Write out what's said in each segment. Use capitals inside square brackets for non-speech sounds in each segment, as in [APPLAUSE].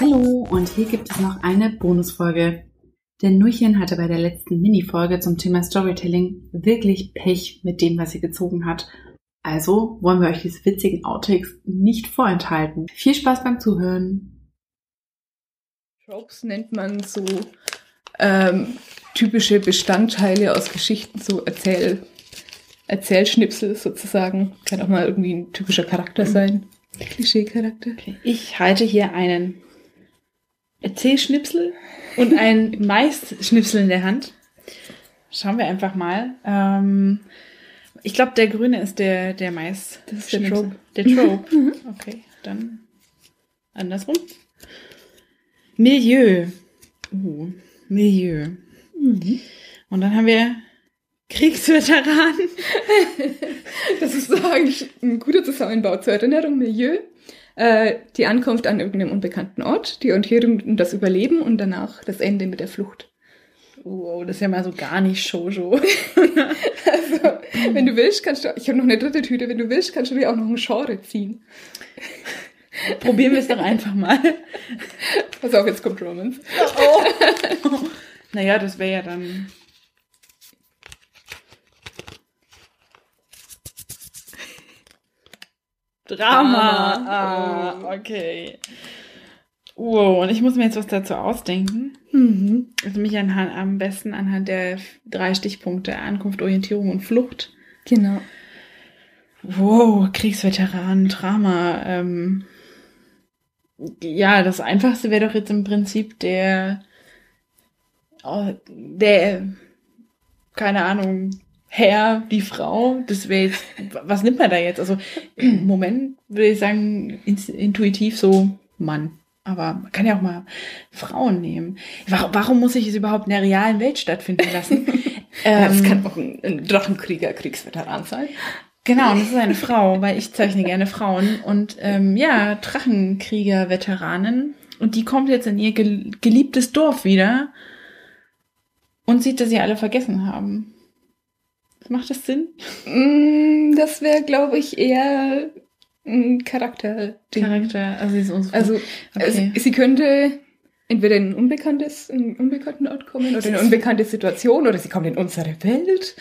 Hallo und hier gibt es noch eine Bonusfolge. Denn Nuchen hatte bei der letzten Mini-Folge zum Thema Storytelling wirklich Pech mit dem, was sie gezogen hat. Also wollen wir euch diese witzigen Outtakes nicht vorenthalten. Viel Spaß beim Zuhören. Tropes nennt man so ähm, typische Bestandteile aus Geschichten, so Erzähl, Erzählschnipsel sozusagen. Kann auch mal irgendwie ein typischer Charakter sein. Klischee-Charakter. Okay. Ich halte hier einen Erzählschnipsel und ein [LAUGHS] Mais-Schnipsel in der Hand. Schauen wir einfach mal. Ähm, ich glaube, der grüne ist der, der Mais. Das ist der Trope. Der Trope. [LAUGHS] Mhm. okay, dann andersrum. Milieu. Uh, Milieu. Mhm. Und dann haben wir Kriegsveteranen. [LAUGHS] das ist so eigentlich ein guter Zusammenbau zur Erinnerung. Milieu. Äh, die Ankunft an irgendeinem unbekannten Ort, die Orientierung und das Überleben und danach das Ende mit der Flucht. Wow, das ist ja mal so gar nicht Shoujo. [LAUGHS] also, wenn du willst, kannst du, ich habe noch eine dritte Tüte, wenn du willst, kannst du dir auch noch ein Genre ziehen. Probieren wir es doch einfach mal. Pass auf, jetzt kommt Romance. Oh. [LAUGHS] naja, das wäre ja dann Drama. Ah, okay. Wow, und ich muss mir jetzt was dazu ausdenken. Mhm. Also mich anhand, am besten anhand der drei Stichpunkte Ankunft, Orientierung und Flucht. Genau. Wow, Kriegsveteran, Drama. Ähm, ja, das Einfachste wäre doch jetzt im Prinzip der, oh, der, keine Ahnung, Herr, die Frau, das wäre jetzt, was nimmt man da jetzt? Also im Moment würde ich sagen, intuitiv so Mann. Aber man kann ja auch mal Frauen nehmen. Warum, warum muss ich es überhaupt in der realen Welt stattfinden lassen? [LAUGHS] ähm, das kann auch ein, ein Drachenkrieger, Kriegsveteran sein. Genau, und das ist eine Frau, weil ich zeichne gerne Frauen. Und ähm, ja, Drachenkrieger, Veteranen. Und die kommt jetzt in ihr geliebtes Dorf wieder und sieht, dass sie alle vergessen haben. Macht das Sinn? Mm, das wäre, glaube ich, eher ein Charakter. Charakter, also sie ist unsere. Also, okay. sie, sie könnte entweder in ein unbekanntes, in einen unbekannten Ort kommen oder in eine unbekannte Situation oder sie kommt in unsere Welt.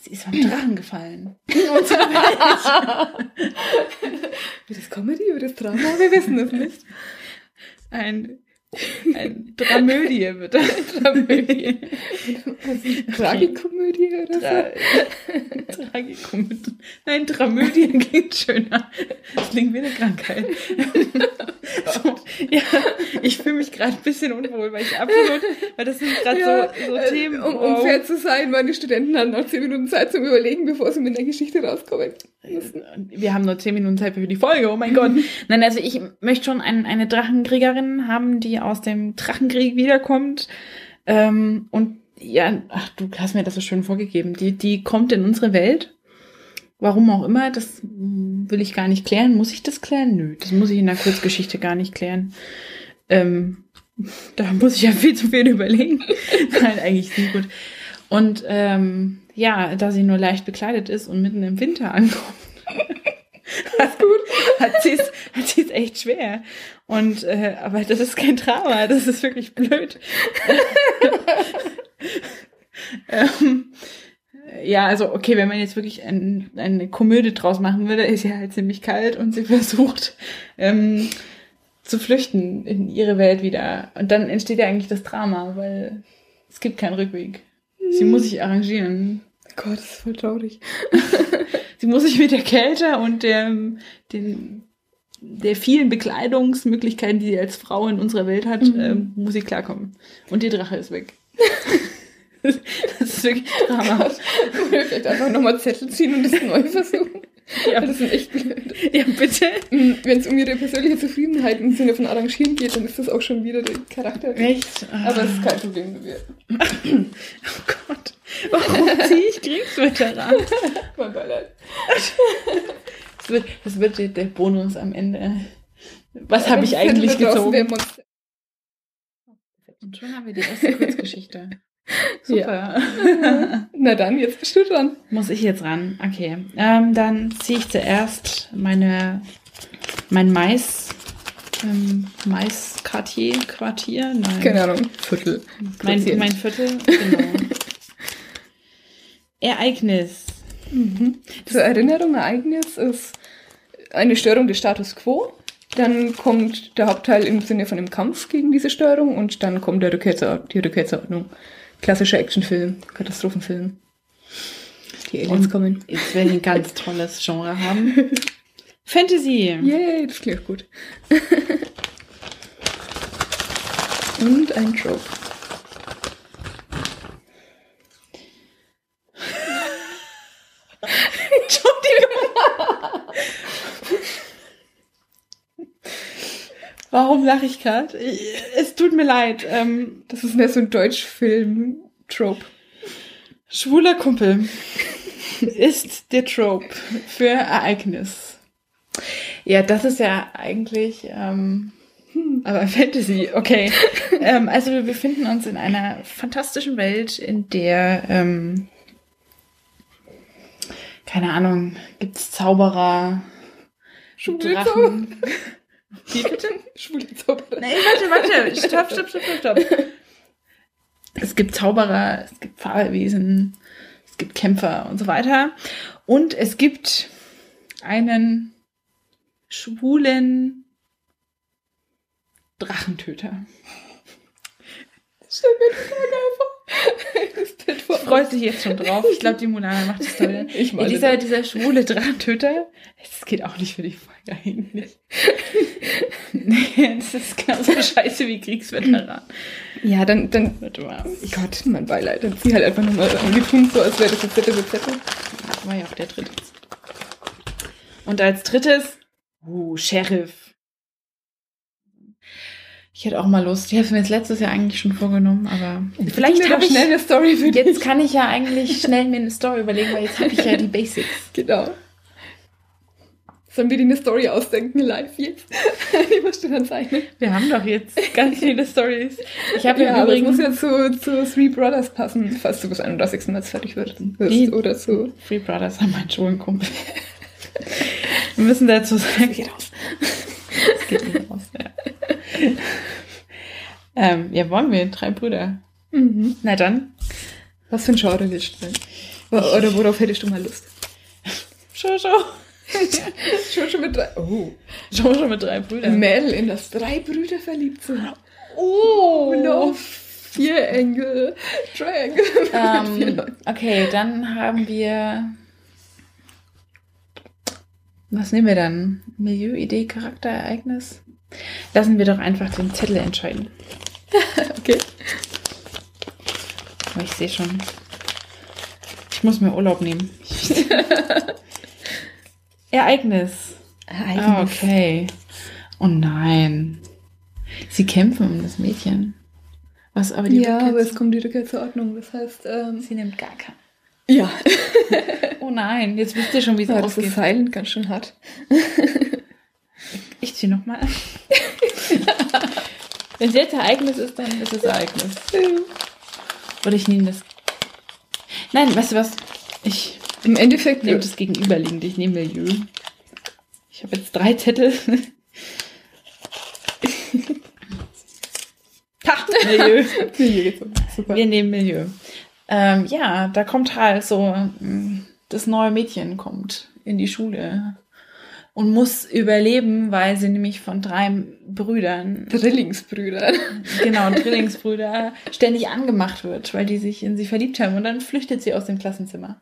Sie ist vom Drachen gefallen. In unsere Welt. [LAUGHS] wird das Comedy, wird das Drama? Wir wissen es nicht. Ein ein Dramödie, bitte. Dramödie. Tragikomödie oder so? Tragikomödie. Nein, Dramödie [LAUGHS] klingt schöner. Das klingt wie eine Krankheit. so, [LAUGHS] ja, ich fühle mich gerade ein bisschen unwohl, weil ich absolut, weil das sind gerade ja, so, so äh, Themen. Um, um fair zu sein, meine Studenten haben noch zehn Minuten Zeit zum Überlegen, bevor sie mit der Geschichte rauskommen. Wir haben nur zehn Minuten Zeit für die Folge, oh mein Gott. [LAUGHS] Nein, also ich möchte schon ein, eine Drachenkriegerin haben, die aus dem Drachenkrieg wiederkommt. Ähm, und ja, ach, du hast mir das so schön vorgegeben. Die, die kommt in unsere Welt. Warum auch immer, das will ich gar nicht klären. Muss ich das klären? Nö, das muss ich in der Kurzgeschichte gar nicht klären. Ähm, [LAUGHS] da muss ich ja viel zu viel überlegen. [LAUGHS] Nein, eigentlich nicht gut. Und ähm, ja, da sie nur leicht bekleidet ist und mitten im Winter ankommt. [LAUGHS] Alles gut. Hat sie es hat sie's echt schwer. Und äh, aber das ist kein Drama, das ist wirklich blöd. ähm, ja, also okay, wenn man jetzt wirklich ein, eine Komödie draus machen würde, ist sie halt ziemlich kalt und sie [LAUGHS] versucht ähm, zu flüchten in ihre Welt wieder. Und dann entsteht ja eigentlich das Drama, weil es gibt keinen Rückweg. Sie muss sich arrangieren. Gott, das ist voll traurig. [LAUGHS] sie muss sich mit der Kälte und der, den, der vielen Bekleidungsmöglichkeiten, die sie als Frau in unserer Welt hat, mhm. ähm, muss sie klarkommen. Und die Drache ist weg. Das [LAUGHS] ist wirklich Drama. Vielleicht einfach nochmal Zettel ziehen und das neu versuchen. Ja, das ist echt blöd. Ja, bitte. Mm, Wenn es um ihre persönliche Zufriedenheit im Sinne von Arrangieren geht, dann ist das auch schon wieder der Charakter. Echt? Aber es ist kein Problem mehr. oh Gott. Warum ziehe ich Kriegsveteran? [LAUGHS] mein Beileid. Das wird, das wird der Bonus am Ende. Was habe ich eigentlich gezogen? Und schon haben wir die erste Kurzgeschichte. [LAUGHS] Super. Ja. [LAUGHS] Na dann, jetzt bist du dran. Muss ich jetzt ran? Okay. Ähm, dann ziehe ich zuerst meine, mein Mais, ähm, Maiskartier-Quartier? Nein. Keine Ahnung, Viertel. Mein, mein Viertel, genau. [LAUGHS] Ereignis. Mhm. Zur Erinnerung, Ereignis ist eine Störung des Status quo. Dann kommt der Hauptteil im Sinne von einem Kampf gegen diese Störung und dann kommt der Rückkehr zur, die Rückkehrordnung. Klassischer Actionfilm, Katastrophenfilm. Die Aliens Und kommen. Jetzt werde ich ein ganz tolles Genre haben. [LAUGHS] Fantasy. Yay, das klingt gut. [LAUGHS] und ein Trope. Warum lache ich gerade? Es tut mir leid. Ähm, Das ist mehr so ein Deutschfilm-Trope. schwuler Kumpel ist der Trope für Ereignis. Ja, das ist ja eigentlich, ähm, aber Fantasy, okay. ähm, also wir befinden uns in einer fantastischen Welt, in der, ähm, keine Ahnung, gibt's Zauberer, Schwule Drachen. Wie bitte? [LAUGHS] Schwule Zauberer. Nein, warte, warte. Stopp, stopp, stopp, stopp, stopp. Es gibt Zauberer, es gibt Fabelwesen, es gibt Kämpfer und so weiter. Und es gibt einen schwulen Drachentöter. Stell mir die Frage einfach. Das. Freut sich jetzt schon drauf. Ich glaube, die Mulana macht das toll. [LAUGHS] Ich Ja, meine, dieser, dieser schwule Drachentöter, das geht auch nicht für die Folge eigentlich. nee, das ist genauso scheiße wie Kriegsveteran. Ja, dann, dann, Warte mal. Gott, mein Beileid. Dann zieh halt einfach nochmal angetunkt, so als wäre das jetzt Zettel mit Zettel. Das war ja auch der dritte. Und als drittes, uh, Sheriff. Ich hätte auch mal Lust. Ich habe es mir jetzt letztes Jahr eigentlich schon vorgenommen, aber vielleicht habe ich schnell eine Story für dich. Jetzt kann ich ja eigentlich schnell mir eine Story überlegen, weil jetzt habe ich ja die Basics. [LAUGHS] Genau. Sollen wir dir eine Story ausdenken, live jetzt? Die musst du dann zeichnen. Wir haben doch jetzt ganz viele Stories. Ich habe Ja, aber übrigens muss ja zu, zu Three Brothers passen, falls du bis 31. März fertig wirst. Oder zu. Free Brothers haben meinen Schulenkumpel. [LAUGHS] Wir müssen dazu sagen. Geht aus. Es geht nicht raus, ja. [LAUGHS] ähm, ja, wollen wir? Drei Brüder. Mhm. Na dann. Was für ein Genre willst du denn? Oder worauf hättest du mal Lust? Jojo. [LAUGHS] Schon schon mit drei. Oh. Jojo mit drei Brüdern. Mel in das drei Brüder verliebt sind. Oh. No. Vier Engel. Triangle. [LAUGHS] Vier Ähm, okay, dann haben wir. Was nehmen wir dann? Milieu, Idee, Charakter, Ereignis? Lassen wir doch einfach den Zettel entscheiden. [LAUGHS] Okay. Aber ich sehe schon. Ich muss mir Urlaub nehmen. [LAUGHS] Ereignis. Ah, okay. Oh nein. Sie kämpfen um das Mädchen. Was aber die Ja, Rückkehr aber es kommt die Rückkehr zur Ordnung. Das heißt, ähm, Sie nimmt gar keinen. ja. [LAUGHS] Oh nein, jetzt wisst ihr schon, wie es ja das ausgeht. ist silent ganz schön hart. Ich zieh nochmal an. Wenn es jetzt Ereignis ist, dann ist es Ereignis. Oder ich nehme das. Nein, weißt du was? Ich Im Endeffekt nehme das gegenüberliegende. Ich nehme Milieu. Ich habe jetzt drei Zettel. [LAUGHS] ha, Milieu. Um. Super. Wir nehmen Milieu. Ähm, ja, da kommt halt so, mm, das neue Mädchen kommt in die Schule und muss überleben, weil sie nämlich von drei Brüdern, Drillingsbrüder. genau, [LAUGHS] Drillingsbrüder, ständig angemacht wird, weil die sich in sie verliebt haben und dann flüchtet sie aus dem Klassenzimmer.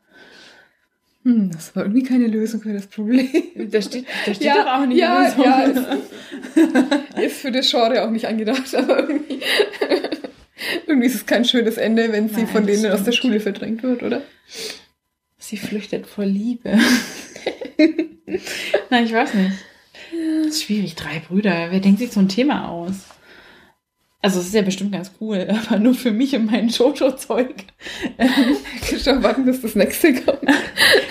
Hm, das war irgendwie keine Lösung für das Problem. Da steht, da steht Ja, doch auch nicht ja, so. ja, ist, ist für das Genre auch nicht angedacht, aber irgendwie, [LAUGHS] irgendwie ist es kein schönes Ende, wenn sie Nein, von denen aus der stimmt. Schule verdrängt wird, oder? Sie flüchtet vor Liebe. [LAUGHS] Na, ich weiß nicht. Das ist schwierig, drei Brüder. Wer denkt sich so ein Thema aus? Also, es ist ja bestimmt ganz cool, [LAUGHS] aber nur für mich und mein Jojo-Zeug. Kannst du auch warten, bis das nächste kommt.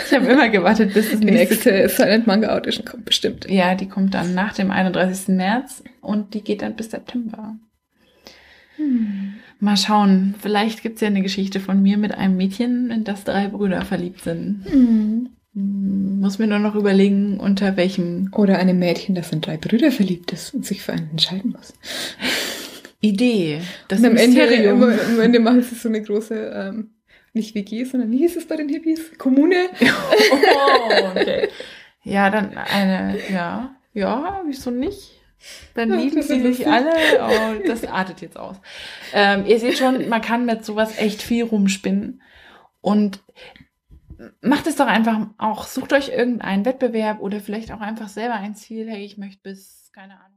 Ich habe immer gewartet, bis das Die nächste. nächste Silent Manga Audition kommt bestimmt. Ja, die kommt dann nach dem 31. März und die geht dann bis September. Mal schauen, vielleicht gibt es ja eine Geschichte von mir mit einem Mädchen, in das drei Brüder verliebt sind. Hm, Muss mir nur noch überlegen, unter welchem Oder einem Mädchen, das in drei Brüder verliebt ist und sich für einen entscheiden muss. [LAUGHS] Idee. Das und am Ende, am, am Ende machen sie so eine große, ähm, nicht WG, sondern wie hieß es bei den Hippies? Kommune. [LAUGHS] oh, okay. Ja, dann eine, ja, ja, wieso nicht? Dann Ja, lieben sie sich alle. Oh, das artet jetzt aus. Ähm, ihr seht schon, man kann mit sowas echt viel rumspinnen. Und macht es doch einfach auch, sucht euch irgendeinen Wettbewerb oder vielleicht auch einfach selber ein Ziel. Hey, ich möchte bis, keine Ahnung.